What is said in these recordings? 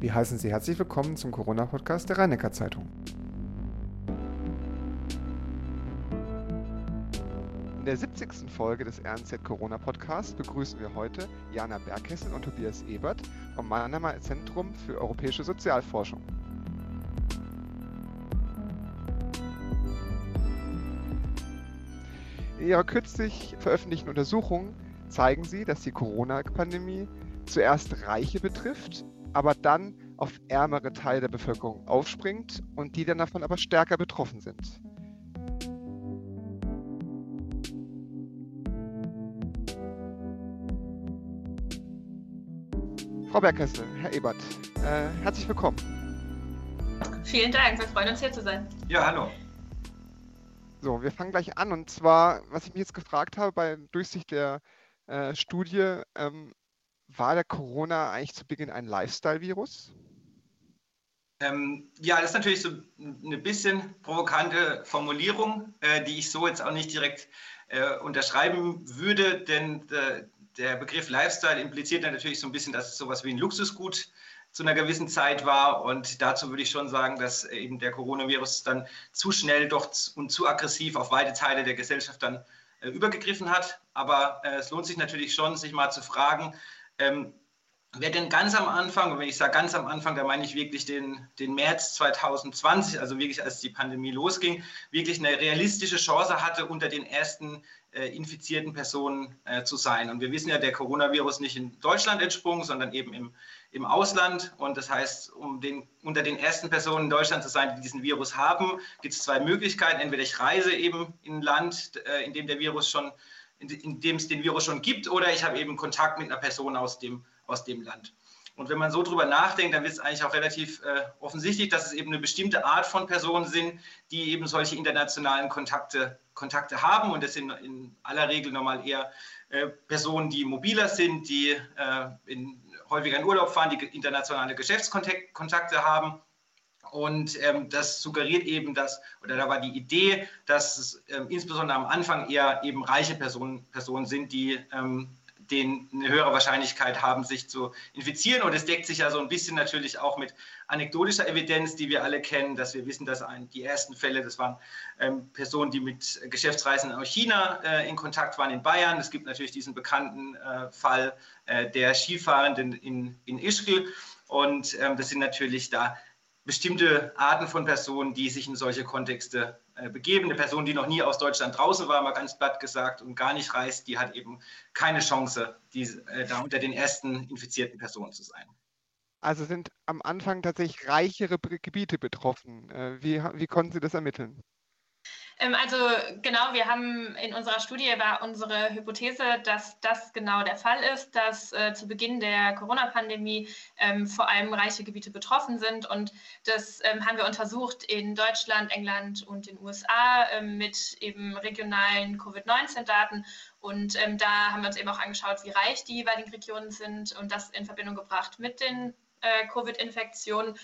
Wir heißen Sie herzlich willkommen zum Corona-Podcast der rhein zeitung In der 70. Folge des RNZ Corona Podcasts begrüßen wir heute Jana Berghessen und Tobias Ebert vom Mannheimer Zentrum für Europäische Sozialforschung. In ihrer kürzlich veröffentlichten Untersuchung zeigen sie, dass die Corona-Pandemie zuerst Reiche betrifft aber dann auf ärmere Teile der Bevölkerung aufspringt und die dann davon aber stärker betroffen sind. Frau Bergkessel, Herr Ebert, äh, herzlich willkommen. Vielen Dank, wir freuen uns hier zu sein. Ja, hallo. So, wir fangen gleich an und zwar, was ich mich jetzt gefragt habe bei Durchsicht der äh, Studie, ähm, war der Corona eigentlich zu Beginn ein Lifestyle-Virus? Ähm, ja, das ist natürlich so eine bisschen provokante Formulierung, äh, die ich so jetzt auch nicht direkt äh, unterschreiben würde, denn äh, der Begriff Lifestyle impliziert dann natürlich so ein bisschen, dass es sowas wie ein Luxusgut zu einer gewissen Zeit war. Und dazu würde ich schon sagen, dass eben der Coronavirus dann zu schnell doch und zu aggressiv auf weite Teile der Gesellschaft dann äh, übergegriffen hat. Aber äh, es lohnt sich natürlich schon, sich mal zu fragen, ähm, wer denn ganz am Anfang, und wenn ich sage ganz am Anfang, da meine ich wirklich den, den März 2020, also wirklich als die Pandemie losging, wirklich eine realistische Chance hatte, unter den ersten äh, infizierten Personen äh, zu sein. Und wir wissen ja, der Coronavirus nicht in Deutschland entsprungen, sondern eben im, im Ausland. Und das heißt, um den, unter den ersten Personen in Deutschland zu sein, die diesen Virus haben, gibt es zwei Möglichkeiten. Entweder ich reise eben in ein Land, äh, in dem der Virus schon in, in dem es den Virus schon gibt, oder ich habe eben Kontakt mit einer Person aus dem, aus dem Land. Und wenn man so drüber nachdenkt, dann wird es eigentlich auch relativ äh, offensichtlich, dass es eben eine bestimmte Art von Personen sind, die eben solche internationalen Kontakte, Kontakte haben. Und das sind in aller Regel normal eher äh, Personen, die mobiler sind, die äh, in, häufiger in Urlaub fahren, die internationale Geschäftskontakte haben und ähm, das suggeriert eben, dass, oder da war die Idee, dass es ähm, insbesondere am Anfang eher eben reiche Personen, Personen sind, die ähm, den eine höhere Wahrscheinlichkeit haben, sich zu infizieren. Und es deckt sich ja so ein bisschen natürlich auch mit anekdotischer Evidenz, die wir alle kennen, dass wir wissen, dass ein, die ersten Fälle, das waren ähm, Personen, die mit Geschäftsreisen aus China äh, in Kontakt waren in Bayern. Es gibt natürlich diesen bekannten äh, Fall äh, der Skifahrenden in, in Ischgl. Und ähm, das sind natürlich da bestimmte Arten von Personen, die sich in solche Kontexte äh, begeben. Eine Person, die noch nie aus Deutschland draußen war, mal ganz platt gesagt, und gar nicht reist, die hat eben keine Chance, die, äh, da unter den ersten infizierten Personen zu sein. Also sind am Anfang tatsächlich reichere Gebiete betroffen. Äh, wie, wie konnten Sie das ermitteln? Ähm, also genau, wir haben in unserer Studie war unsere Hypothese, dass das genau der Fall ist, dass äh, zu Beginn der Corona-Pandemie ähm, vor allem reiche Gebiete betroffen sind. Und das ähm, haben wir untersucht in Deutschland, England und den USA ähm, mit eben regionalen Covid-19-Daten. Und ähm, da haben wir uns eben auch angeschaut, wie reich die jeweiligen Regionen sind und das in Verbindung gebracht mit den äh, Covid-Infektionen.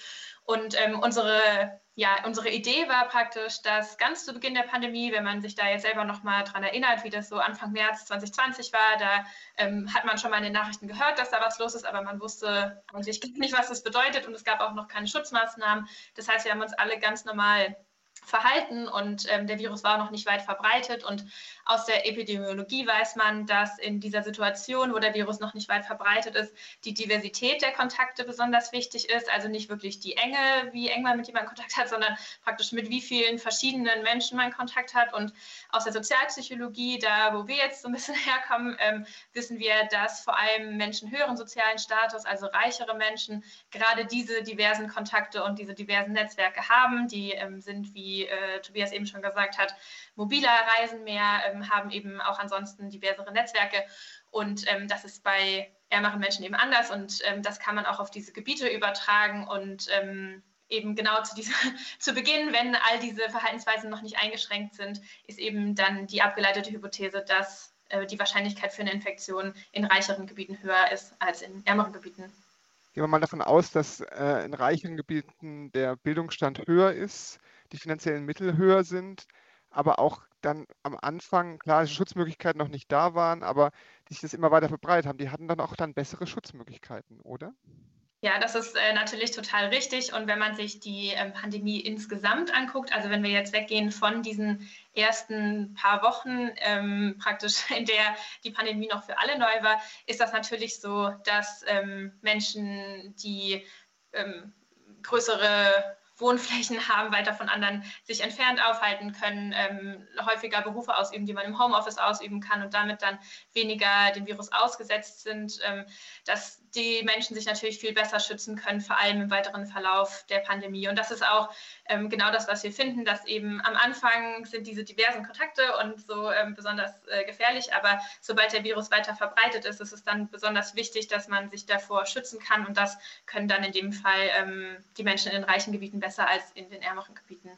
Und ähm, unsere, ja, unsere Idee war praktisch, dass ganz zu Beginn der Pandemie, wenn man sich da jetzt selber nochmal dran erinnert, wie das so Anfang März 2020 war, da ähm, hat man schon mal in den Nachrichten gehört, dass da was los ist, aber man wusste eigentlich nicht, was das bedeutet und es gab auch noch keine Schutzmaßnahmen. Das heißt, wir haben uns alle ganz normal verhalten und ähm, der Virus war noch nicht weit verbreitet. Und aus der Epidemiologie weiß man, dass in dieser Situation, wo der Virus noch nicht weit verbreitet ist, die Diversität der Kontakte besonders wichtig ist. Also nicht wirklich die Enge, wie eng man mit jemandem Kontakt hat, sondern praktisch mit wie vielen verschiedenen Menschen man Kontakt hat. Und aus der Sozialpsychologie, da wo wir jetzt so ein bisschen herkommen, ähm, wissen wir, dass vor allem Menschen höheren sozialen Status, also reichere Menschen, gerade diese diversen Kontakte und diese diversen Netzwerke haben. Die ähm, sind wie wie äh, Tobias eben schon gesagt hat, mobiler reisen mehr, ähm, haben eben auch ansonsten diversere Netzwerke. Und ähm, das ist bei ärmeren Menschen eben anders und ähm, das kann man auch auf diese Gebiete übertragen und ähm, eben genau zu, dieser, zu Beginn, wenn all diese Verhaltensweisen noch nicht eingeschränkt sind, ist eben dann die abgeleitete Hypothese, dass äh, die Wahrscheinlichkeit für eine Infektion in reicheren Gebieten höher ist als in ärmeren Gebieten. Gehen wir mal davon aus, dass äh, in reicheren Gebieten der Bildungsstand höher ist die finanziellen Mittel höher sind, aber auch dann am Anfang, klar, Schutzmöglichkeiten noch nicht da waren, aber die sich das immer weiter verbreitet haben, die hatten dann auch dann bessere Schutzmöglichkeiten, oder? Ja, das ist äh, natürlich total richtig. Und wenn man sich die ähm, Pandemie insgesamt anguckt, also wenn wir jetzt weggehen von diesen ersten paar Wochen, ähm, praktisch in der die Pandemie noch für alle neu war, ist das natürlich so, dass ähm, Menschen, die ähm, größere Wohnflächen haben, weiter von anderen sich entfernt aufhalten können, ähm, häufiger Berufe ausüben, die man im Homeoffice ausüben kann und damit dann weniger dem Virus ausgesetzt sind, ähm, dass die Menschen sich natürlich viel besser schützen können, vor allem im weiteren Verlauf der Pandemie. Und das ist auch ähm, genau das, was wir finden, dass eben am Anfang sind diese diversen Kontakte und so ähm, besonders äh, gefährlich, aber sobald der Virus weiter verbreitet ist, ist es dann besonders wichtig, dass man sich davor schützen kann und das können dann in dem Fall ähm, die Menschen in den reichen Gebieten besser als in den ärmeren Gebieten.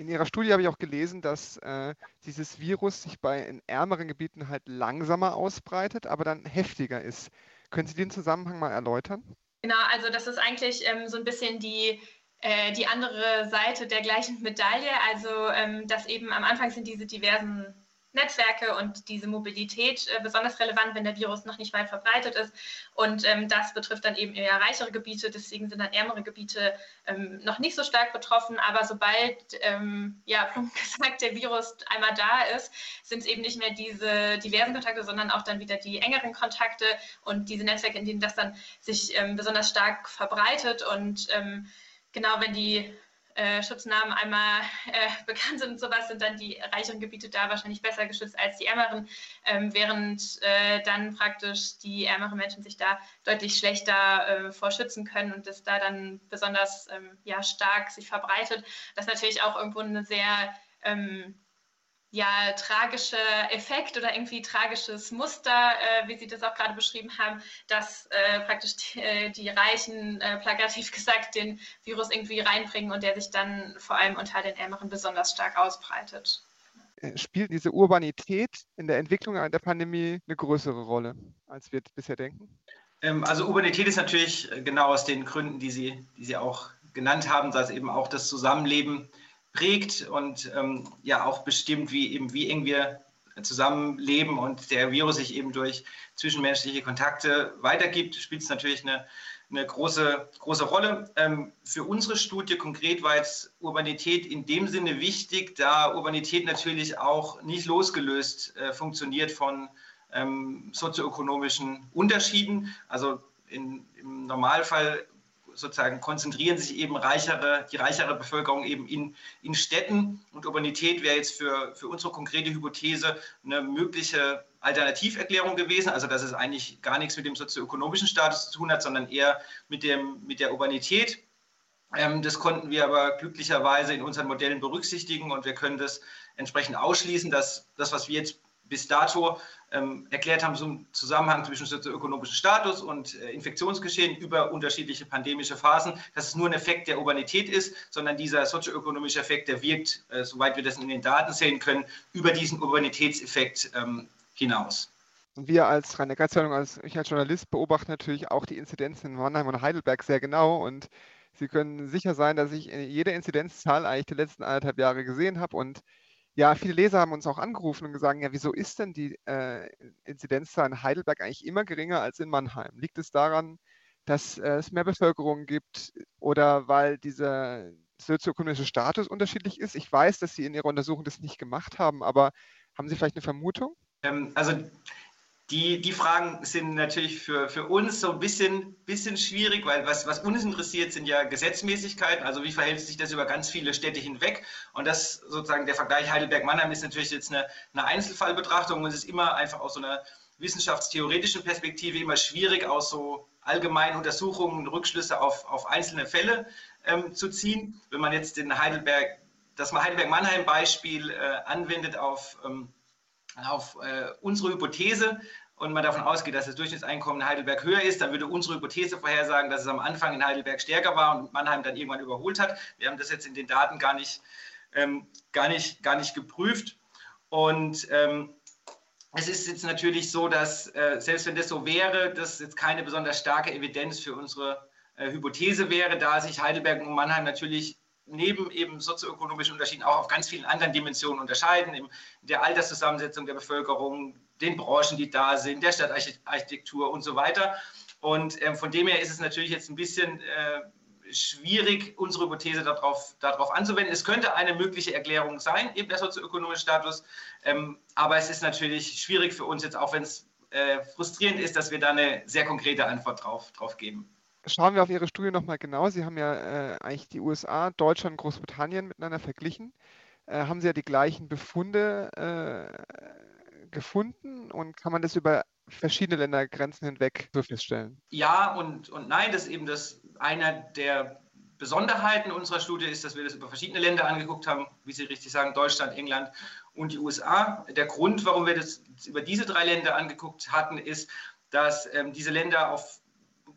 In Ihrer Studie habe ich auch gelesen, dass äh, dieses Virus sich bei in ärmeren Gebieten halt langsamer ausbreitet, aber dann heftiger ist. Können Sie den Zusammenhang mal erläutern? Genau, also das ist eigentlich ähm, so ein bisschen die äh, die andere Seite der gleichen Medaille. Also, ähm, dass eben am Anfang sind diese diversen Netzwerke und diese Mobilität äh, besonders relevant, wenn der Virus noch nicht weit verbreitet ist. Und ähm, das betrifft dann eben eher reichere Gebiete, deswegen sind dann ärmere Gebiete ähm, noch nicht so stark betroffen. Aber sobald, ähm, ja, gesagt, der Virus einmal da ist, sind es eben nicht mehr diese diversen Kontakte, sondern auch dann wieder die engeren Kontakte und diese Netzwerke, in denen das dann sich ähm, besonders stark verbreitet und ähm, genau, wenn die äh, Schutznamen einmal äh, bekannt sind und sowas, sind dann die reicheren Gebiete da wahrscheinlich besser geschützt als die ärmeren, ähm, während äh, dann praktisch die ärmeren Menschen sich da deutlich schlechter äh, vor schützen können und das da dann besonders ähm, ja, stark sich verbreitet. Das ist natürlich auch irgendwo eine sehr ähm, ja, tragischer Effekt oder irgendwie tragisches Muster, äh, wie Sie das auch gerade beschrieben haben, dass äh, praktisch die, äh, die Reichen, äh, plakativ gesagt, den Virus irgendwie reinbringen und der sich dann vor allem unter den Ärmeren besonders stark ausbreitet. Äh, spielt diese Urbanität in der Entwicklung der Pandemie eine größere Rolle, als wir bisher denken? Ähm, also Urbanität ist natürlich äh, genau aus den Gründen, die Sie, die Sie auch genannt haben, dass eben auch das Zusammenleben prägt und ähm, ja auch bestimmt, wie eben wie eng wir zusammenleben und der Virus sich eben durch zwischenmenschliche Kontakte weitergibt, spielt es natürlich eine, eine große, große Rolle. Ähm, für unsere Studie konkret war jetzt Urbanität in dem Sinne wichtig, da Urbanität natürlich auch nicht losgelöst äh, funktioniert von ähm, sozioökonomischen Unterschieden. Also in, im Normalfall sozusagen konzentrieren sich eben reichere, die reichere Bevölkerung eben in, in Städten. Und Urbanität wäre jetzt für, für unsere konkrete Hypothese eine mögliche Alternativerklärung gewesen, also dass es eigentlich gar nichts mit dem sozioökonomischen Status zu tun hat, sondern eher mit, dem, mit der Urbanität. Ähm, das konnten wir aber glücklicherweise in unseren Modellen berücksichtigen und wir können das entsprechend ausschließen, dass das, was wir jetzt bis dato ähm, erklärt haben zum Zusammenhang zwischen sozioökonomischem Status und äh, Infektionsgeschehen über unterschiedliche pandemische Phasen, dass es nur ein Effekt der Urbanität ist, sondern dieser sozioökonomische Effekt, der wirkt, äh, soweit wir das in den Daten sehen können, über diesen Urbanitätseffekt ähm, hinaus. Wir als rhein zeitung als ich als Journalist beobachte natürlich auch die Inzidenzen in Mannheim und Heidelberg sehr genau und Sie können sicher sein, dass ich jede Inzidenzzahl eigentlich die letzten anderthalb Jahre gesehen habe und ja, viele Leser haben uns auch angerufen und gesagt, ja, wieso ist denn die äh, Inzidenzzahl in Heidelberg eigentlich immer geringer als in Mannheim? Liegt es daran, dass äh, es mehr Bevölkerung gibt oder weil dieser sozioökonomische Status unterschiedlich ist? Ich weiß, dass Sie in Ihrer Untersuchung das nicht gemacht haben, aber haben Sie vielleicht eine Vermutung? Ähm, also die, die Fragen sind natürlich für, für uns so ein bisschen, bisschen schwierig, weil was, was uns interessiert, sind ja Gesetzmäßigkeiten. Also wie verhält sich das über ganz viele Städte hinweg? Und das sozusagen der Vergleich Heidelberg-Mannheim ist natürlich jetzt eine, eine Einzelfallbetrachtung und es ist immer einfach aus so einer wissenschaftstheoretischen Perspektive immer schwierig, aus so allgemeinen Untersuchungen Rückschlüsse auf, auf einzelne Fälle ähm, zu ziehen. Wenn man jetzt den Heidelberg, das Heidelberg-Mannheim-Beispiel äh, anwendet auf ähm, auf äh, unsere Hypothese und man davon ausgeht, dass das Durchschnittseinkommen in Heidelberg höher ist, dann würde unsere Hypothese vorhersagen, dass es am Anfang in Heidelberg stärker war und Mannheim dann irgendwann überholt hat. Wir haben das jetzt in den Daten gar nicht, ähm, gar nicht, gar nicht geprüft. Und ähm, es ist jetzt natürlich so, dass äh, selbst wenn das so wäre, das jetzt keine besonders starke Evidenz für unsere äh, Hypothese wäre, da sich Heidelberg und Mannheim natürlich neben eben sozioökonomischen Unterschieden auch auf ganz vielen anderen Dimensionen unterscheiden, in der Alterszusammensetzung der Bevölkerung, den Branchen, die da sind, der Stadtarchitektur und so weiter. Und ähm, von dem her ist es natürlich jetzt ein bisschen äh, schwierig, unsere Hypothese darauf, darauf anzuwenden. Es könnte eine mögliche Erklärung sein, eben der sozioökonomische Status, ähm, aber es ist natürlich schwierig für uns jetzt, auch wenn es äh, frustrierend ist, dass wir da eine sehr konkrete Antwort drauf, drauf geben. Schauen wir auf Ihre Studie nochmal genau. Sie haben ja äh, eigentlich die USA, Deutschland, Großbritannien miteinander verglichen. Äh, haben Sie ja die gleichen Befunde äh, gefunden und kann man das über verschiedene Ländergrenzen hinweg so feststellen? Ja und, und nein, das ist eben das einer der Besonderheiten unserer Studie ist, dass wir das über verschiedene Länder angeguckt haben, wie Sie richtig sagen, Deutschland, England und die USA. Der Grund, warum wir das über diese drei Länder angeguckt hatten, ist, dass ähm, diese Länder auf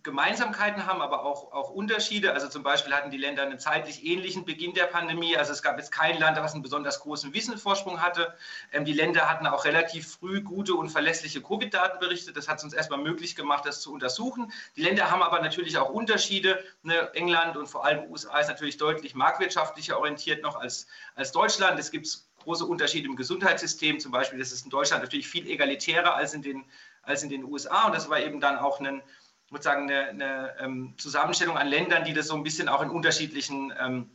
Gemeinsamkeiten haben, aber auch, auch Unterschiede. Also zum Beispiel hatten die Länder einen zeitlich ähnlichen Beginn der Pandemie. Also es gab jetzt kein Land, das einen besonders großen Wissensvorsprung hatte. Ähm, die Länder hatten auch relativ früh gute und verlässliche Covid-Daten berichtet. Das hat es uns erstmal möglich gemacht, das zu untersuchen. Die Länder haben aber natürlich auch Unterschiede. Ne? England und vor allem USA ist natürlich deutlich marktwirtschaftlicher orientiert noch als, als Deutschland. Es gibt große Unterschiede im Gesundheitssystem. Zum Beispiel das ist in Deutschland natürlich viel egalitärer als in den, als in den USA. Und das war eben dann auch ein sozusagen eine, eine ähm, Zusammenstellung an Ländern, die das so ein bisschen auch in unterschiedlichen ähm,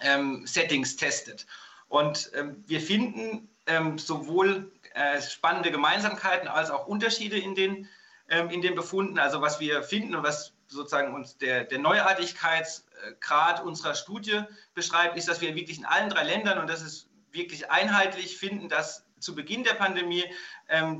ähm, Settings testet. Und ähm, wir finden ähm, sowohl äh, spannende Gemeinsamkeiten als auch Unterschiede in den, ähm, in den Befunden. Also was wir finden und was sozusagen uns der, der Neuartigkeitsgrad unserer Studie beschreibt, ist, dass wir wirklich in allen drei Ländern, und das ist wirklich einheitlich, finden, dass zu Beginn der Pandemie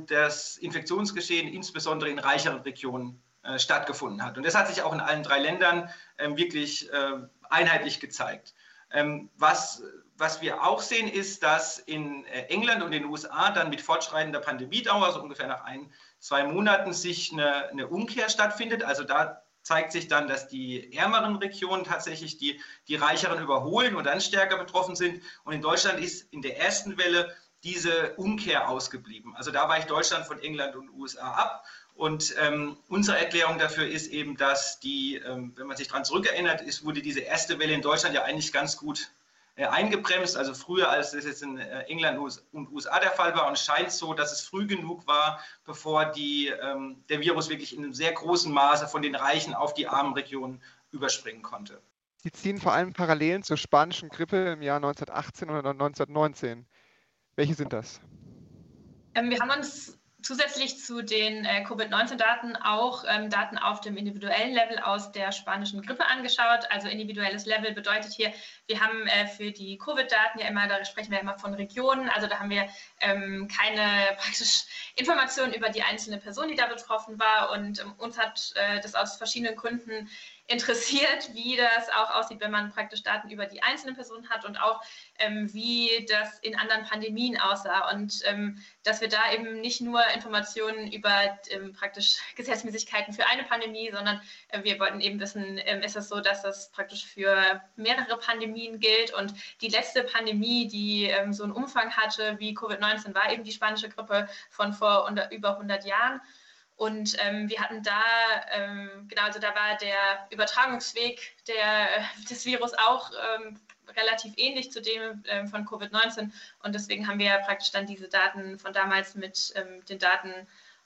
das Infektionsgeschehen insbesondere in reicheren Regionen äh, stattgefunden hat. Und das hat sich auch in allen drei Ländern ähm, wirklich äh, einheitlich gezeigt. Ähm, was, was wir auch sehen, ist, dass in äh, England und den USA dann mit fortschreitender Pandemiedauer, so ungefähr nach ein, zwei Monaten, sich eine, eine Umkehr stattfindet. Also da zeigt sich dann, dass die ärmeren Regionen tatsächlich die, die reicheren überholen und dann stärker betroffen sind. Und in Deutschland ist in der ersten Welle diese Umkehr ausgeblieben. Also da weicht Deutschland von England und USA ab. Und ähm, unsere Erklärung dafür ist eben, dass die, ähm, wenn man sich daran zurückerinnert, ist, wurde diese erste Welle in Deutschland ja eigentlich ganz gut äh, eingebremst, also früher als das jetzt in äh, England und USA der Fall war. Und es scheint so, dass es früh genug war, bevor die, ähm, der Virus wirklich in einem sehr großen Maße von den reichen auf die armen Regionen überspringen konnte. Sie ziehen vor allem Parallelen zur spanischen Grippe im Jahr 1918 oder 1919. Welche sind das? Ähm, wir haben uns zusätzlich zu den äh, Covid-19-Daten auch ähm, Daten auf dem individuellen Level aus der spanischen Grippe angeschaut. Also individuelles Level bedeutet hier, wir haben äh, für die Covid-Daten ja immer, da sprechen wir immer von Regionen, also da haben wir ähm, keine praktisch Informationen über die einzelne Person, die da betroffen war. Und ähm, uns hat äh, das aus verschiedenen Gründen interessiert, wie das auch aussieht, wenn man praktisch Daten über die einzelnen Personen hat und auch ähm, wie das in anderen Pandemien aussah und ähm, dass wir da eben nicht nur Informationen über ähm, praktisch Gesetzmäßigkeiten für eine Pandemie, sondern äh, wir wollten eben wissen, ähm, ist es so, dass das praktisch für mehrere Pandemien gilt und die letzte Pandemie, die ähm, so einen Umfang hatte wie Covid-19, war eben die spanische Grippe von vor unter, über 100 Jahren. Und ähm, wir hatten da, ähm, genau, also da war der Übertragungsweg der, des Virus auch ähm, relativ ähnlich zu dem ähm, von Covid-19. Und deswegen haben wir praktisch dann diese Daten von damals mit ähm, den Daten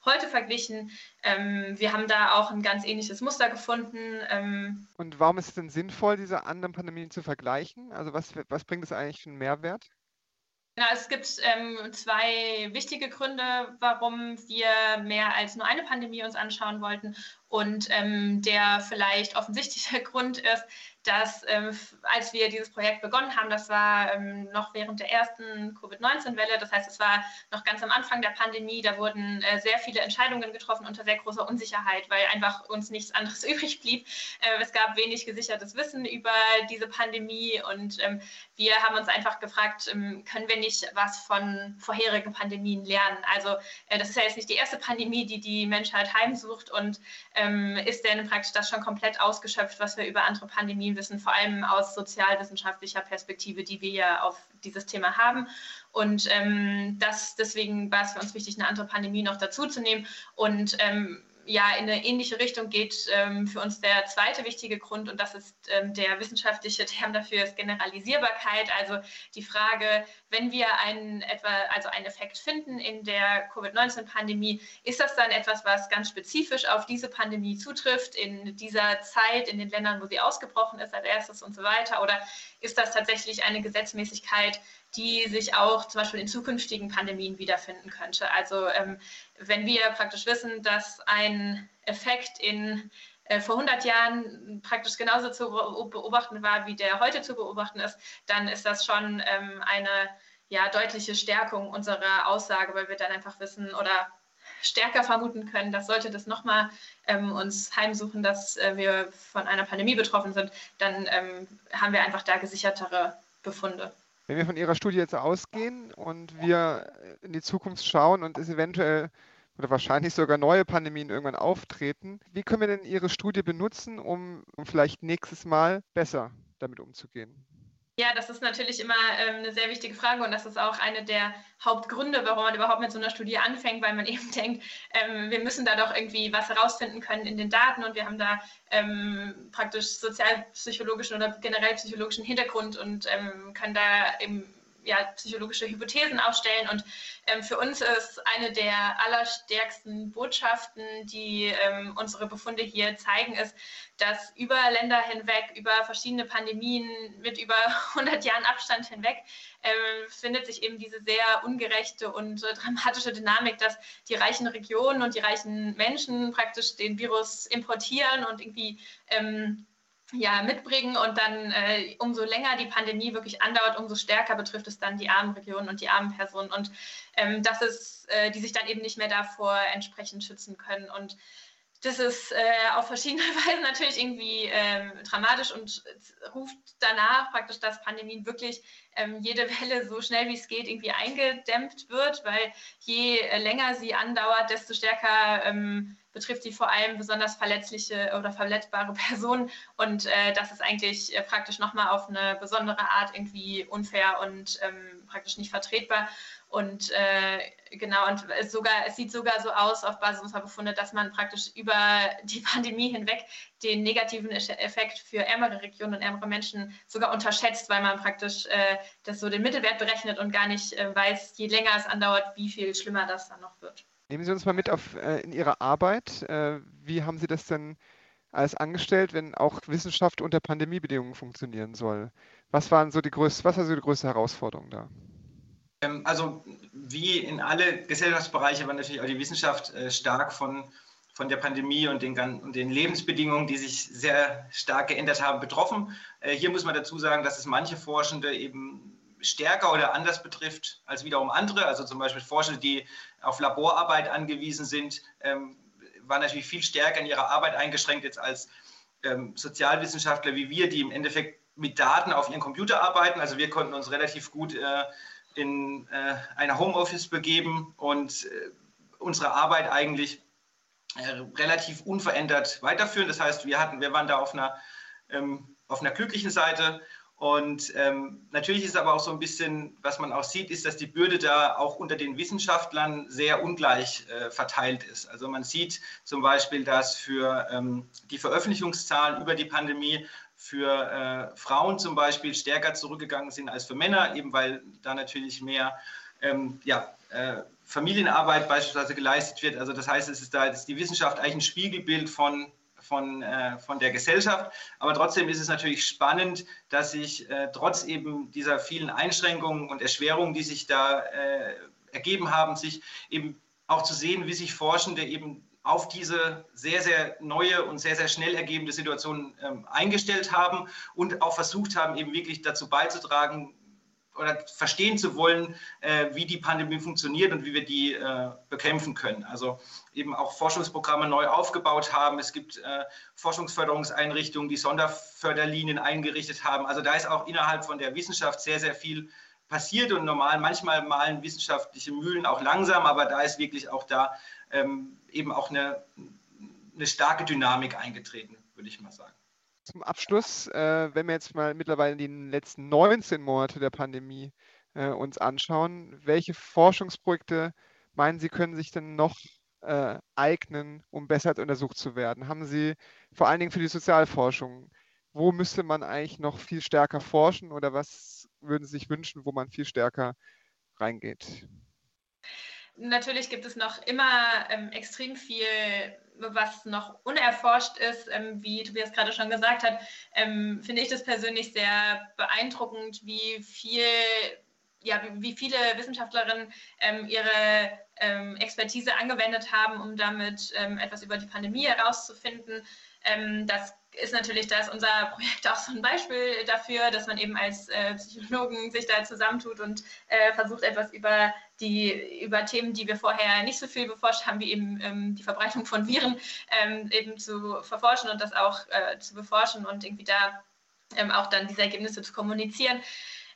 heute verglichen. Ähm, wir haben da auch ein ganz ähnliches Muster gefunden. Und warum ist es denn sinnvoll, diese anderen Pandemien zu vergleichen? Also was, was bringt es eigentlich für einen Mehrwert? Genau, es gibt ähm, zwei wichtige Gründe, warum wir mehr als nur eine Pandemie uns anschauen wollten. Und ähm, der vielleicht offensichtliche Grund ist, dass ähm, als wir dieses Projekt begonnen haben, das war ähm, noch während der ersten Covid-19-Welle, das heißt, es war noch ganz am Anfang der Pandemie, da wurden äh, sehr viele Entscheidungen getroffen unter sehr großer Unsicherheit, weil einfach uns nichts anderes übrig blieb. Äh, es gab wenig gesichertes Wissen über diese Pandemie und ähm, wir haben uns einfach gefragt, ähm, können wir nicht was von vorherigen Pandemien lernen? Also äh, das ist ja jetzt nicht die erste Pandemie, die die Menschheit heimsucht und ähm, ist denn praktisch das schon komplett ausgeschöpft, was wir über andere Pandemien wissen, vor allem aus sozialwissenschaftlicher Perspektive, die wir ja auf dieses Thema haben. Und ähm, das, deswegen war es für uns wichtig, eine andere Pandemie noch dazu zu nehmen. Und ähm, ja, in eine ähnliche Richtung geht ähm, für uns der zweite wichtige Grund und das ist ähm, der wissenschaftliche Term dafür ist Generalisierbarkeit. Also die Frage, wenn wir einen, etwa, also einen Effekt finden in der Covid-19-Pandemie, ist das dann etwas, was ganz spezifisch auf diese Pandemie zutrifft, in dieser Zeit, in den Ländern, wo sie ausgebrochen ist als erstes und so weiter? Oder ist das tatsächlich eine Gesetzmäßigkeit, die sich auch zum Beispiel in zukünftigen Pandemien wiederfinden könnte. Also ähm, wenn wir praktisch wissen, dass ein Effekt in äh, vor 100 Jahren praktisch genauso zu beobachten war, wie der heute zu beobachten ist, dann ist das schon ähm, eine ja, deutliche Stärkung unserer Aussage, weil wir dann einfach wissen oder stärker vermuten können, dass sollte das nochmal ähm, uns heimsuchen, dass äh, wir von einer Pandemie betroffen sind, dann ähm, haben wir einfach da gesichertere Befunde. Wenn wir von Ihrer Studie jetzt ausgehen und wir in die Zukunft schauen und es eventuell oder wahrscheinlich sogar neue Pandemien irgendwann auftreten, wie können wir denn Ihre Studie benutzen, um, um vielleicht nächstes Mal besser damit umzugehen? Ja, das ist natürlich immer ähm, eine sehr wichtige Frage und das ist auch eine der Hauptgründe, warum man überhaupt mit so einer Studie anfängt, weil man eben denkt, ähm, wir müssen da doch irgendwie was herausfinden können in den Daten und wir haben da ähm, praktisch sozialpsychologischen oder generell psychologischen Hintergrund und ähm, können da eben ja, psychologische Hypothesen aufstellen. Und ähm, für uns ist eine der allerstärksten Botschaften, die ähm, unsere Befunde hier zeigen, ist, dass über Länder hinweg, über verschiedene Pandemien mit über 100 Jahren Abstand hinweg, äh, findet sich eben diese sehr ungerechte und äh, dramatische Dynamik, dass die reichen Regionen und die reichen Menschen praktisch den Virus importieren und irgendwie ähm, ja, mitbringen und dann äh, umso länger die Pandemie wirklich andauert, umso stärker betrifft es dann die armen Regionen und die armen Personen. Und ähm, das ist, äh, die sich dann eben nicht mehr davor entsprechend schützen können. Und das ist äh, auf verschiedene Weisen natürlich irgendwie ähm, dramatisch und ruft danach praktisch, dass Pandemien wirklich ähm, jede Welle so schnell wie es geht irgendwie eingedämmt wird, weil je äh, länger sie andauert, desto stärker ähm, betrifft sie vor allem besonders verletzliche oder verletzbare Personen. Und äh, das ist eigentlich äh, praktisch nochmal auf eine besondere Art irgendwie unfair und ähm, praktisch nicht vertretbar. Und äh, genau, und es, sogar, es sieht sogar so aus auf Basis unserer Befunde, dass man praktisch über die Pandemie hinweg den negativen Effekt für ärmere Regionen und ärmere Menschen sogar unterschätzt, weil man praktisch äh, das so den Mittelwert berechnet und gar nicht äh, weiß, je länger es andauert, wie viel schlimmer das dann noch wird. Nehmen Sie uns mal mit auf, äh, in Ihre Arbeit. Äh, wie haben Sie das denn alles angestellt, wenn auch Wissenschaft unter Pandemiebedingungen funktionieren soll? Was waren so die größte, was war so die größte Herausforderung da? Ähm, also wie in alle Gesellschaftsbereiche war natürlich auch die Wissenschaft äh, stark von, von der Pandemie und den, und den Lebensbedingungen, die sich sehr stark geändert haben, betroffen. Äh, hier muss man dazu sagen, dass es manche Forschende eben stärker oder anders betrifft als wiederum andere. Also zum Beispiel Forscher, die auf Laborarbeit angewiesen sind, ähm, waren natürlich viel stärker in ihrer Arbeit eingeschränkt jetzt als ähm, Sozialwissenschaftler wie wir, die im Endeffekt mit Daten auf ihren Computer arbeiten. Also wir konnten uns relativ gut äh, in äh, ein Homeoffice begeben und äh, unsere Arbeit eigentlich äh, relativ unverändert weiterführen. Das heißt, wir hatten, wir waren da auf einer, ähm, auf einer glücklichen Seite und ähm, natürlich ist aber auch so ein bisschen, was man auch sieht, ist, dass die Bürde da auch unter den Wissenschaftlern sehr ungleich äh, verteilt ist. Also man sieht zum Beispiel, dass für ähm, die Veröffentlichungszahlen über die Pandemie für äh, Frauen zum Beispiel stärker zurückgegangen sind als für Männer, eben weil da natürlich mehr ähm, ja, äh, Familienarbeit beispielsweise geleistet wird. Also das heißt, es ist da ist die Wissenschaft eigentlich ein Spiegelbild von von, äh, von der Gesellschaft. Aber trotzdem ist es natürlich spannend, dass sich äh, trotz eben dieser vielen Einschränkungen und Erschwerungen, die sich da äh, ergeben haben, sich eben auch zu sehen, wie sich Forschende eben auf diese sehr, sehr neue und sehr, sehr schnell ergebende Situation ähm, eingestellt haben und auch versucht haben, eben wirklich dazu beizutragen, oder verstehen zu wollen, äh, wie die Pandemie funktioniert und wie wir die äh, bekämpfen können. Also eben auch Forschungsprogramme neu aufgebaut haben. Es gibt äh, Forschungsförderungseinrichtungen, die Sonderförderlinien eingerichtet haben. Also da ist auch innerhalb von der Wissenschaft sehr, sehr viel passiert und normal. Manchmal malen wissenschaftliche Mühlen auch langsam, aber da ist wirklich auch da ähm, eben auch eine, eine starke Dynamik eingetreten, würde ich mal sagen. Zum Abschluss, äh, wenn wir jetzt mal mittlerweile die letzten 19 Monate der Pandemie äh, uns anschauen, welche Forschungsprojekte meinen Sie, können sich denn noch äh, eignen, um besser untersucht zu werden? Haben Sie vor allen Dingen für die Sozialforschung, wo müsste man eigentlich noch viel stärker forschen oder was würden Sie sich wünschen, wo man viel stärker reingeht? Natürlich gibt es noch immer ähm, extrem viel, was noch unerforscht ist. Ähm, wie Tobias gerade schon gesagt hat, ähm, finde ich das persönlich sehr beeindruckend, wie viel ja, wie viele Wissenschaftlerinnen ähm, ihre ähm, Expertise angewendet haben, um damit ähm, etwas über die Pandemie herauszufinden. Ähm, das ist natürlich, da unser Projekt auch so ein Beispiel dafür, dass man eben als äh, Psychologen sich da zusammentut und äh, versucht, etwas über die über Themen, die wir vorher nicht so viel beforscht haben, wie eben ähm, die Verbreitung von Viren, ähm, eben zu verforschen und das auch äh, zu beforschen und irgendwie da auch dann diese Ergebnisse zu kommunizieren.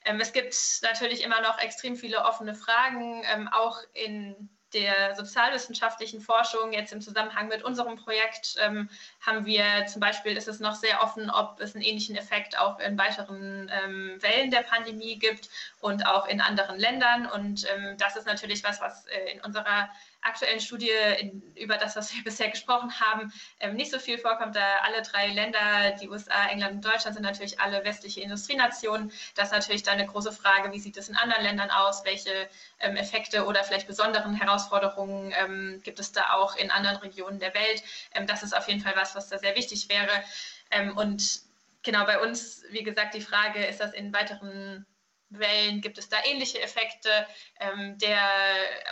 Ähm, es gibt natürlich immer noch extrem viele offene Fragen, ähm, auch in der sozialwissenschaftlichen Forschung, jetzt im Zusammenhang mit unserem Projekt, ähm, haben wir zum Beispiel, ist es noch sehr offen, ob es einen ähnlichen Effekt auch in weiteren ähm, Wellen der Pandemie gibt und auch in anderen Ländern. Und ähm, das ist natürlich was, was äh, in unserer aktuellen Studie in, über das, was wir bisher gesprochen haben, ähm, nicht so viel vorkommt, da alle drei Länder, die USA, England und Deutschland, sind natürlich alle westliche Industrienationen. Das ist natürlich dann eine große Frage, wie sieht es in anderen Ländern aus, welche ähm, Effekte oder vielleicht besonderen Herausforderungen ähm, gibt es da auch in anderen Regionen der Welt. Ähm, das ist auf jeden Fall was, was da sehr wichtig wäre. Ähm, und genau bei uns, wie gesagt, die Frage, ist das in weiteren Wellen gibt es da ähnliche Effekte. Ähm, der,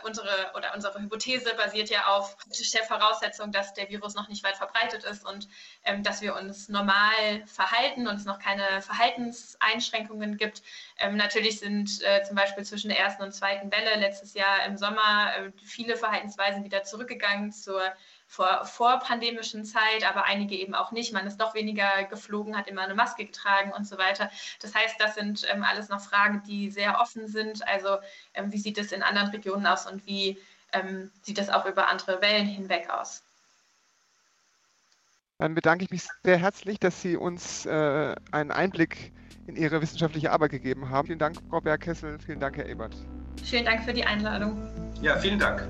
unsere, oder unsere Hypothese basiert ja auf der Voraussetzung, dass der Virus noch nicht weit verbreitet ist und ähm, dass wir uns normal verhalten und es noch keine Verhaltenseinschränkungen gibt. Ähm, natürlich sind äh, zum Beispiel zwischen der ersten und zweiten Welle letztes Jahr im Sommer äh, viele Verhaltensweisen wieder zurückgegangen zur vor, vor pandemischen Zeit, aber einige eben auch nicht. Man ist doch weniger geflogen, hat immer eine Maske getragen und so weiter. Das heißt, das sind ähm, alles noch Fragen, die sehr offen sind. Also ähm, wie sieht es in anderen Regionen aus und wie ähm, sieht es auch über andere Wellen hinweg aus? Dann bedanke ich mich sehr herzlich, dass Sie uns äh, einen Einblick in Ihre wissenschaftliche Arbeit gegeben haben. Vielen Dank, Frau Bergkessel. Vielen Dank, Herr Ebert. Vielen Dank für die Einladung. Ja, vielen Dank.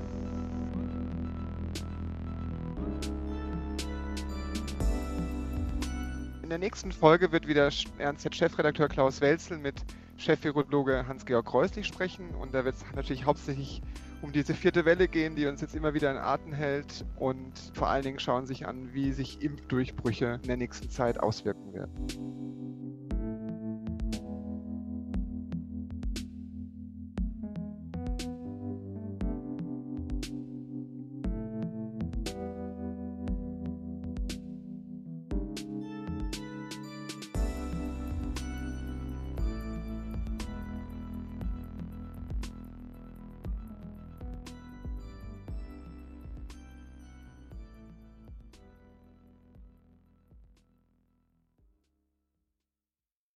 In der nächsten Folge wird wieder RNZ-Chefredakteur Klaus Welzel mit Chef-Virologe Hans-Georg Kreuslich sprechen. Und da wird es natürlich hauptsächlich um diese vierte Welle gehen, die uns jetzt immer wieder in Atem hält. Und vor allen Dingen schauen sich an, wie sich Impfdurchbrüche in der nächsten Zeit auswirken werden.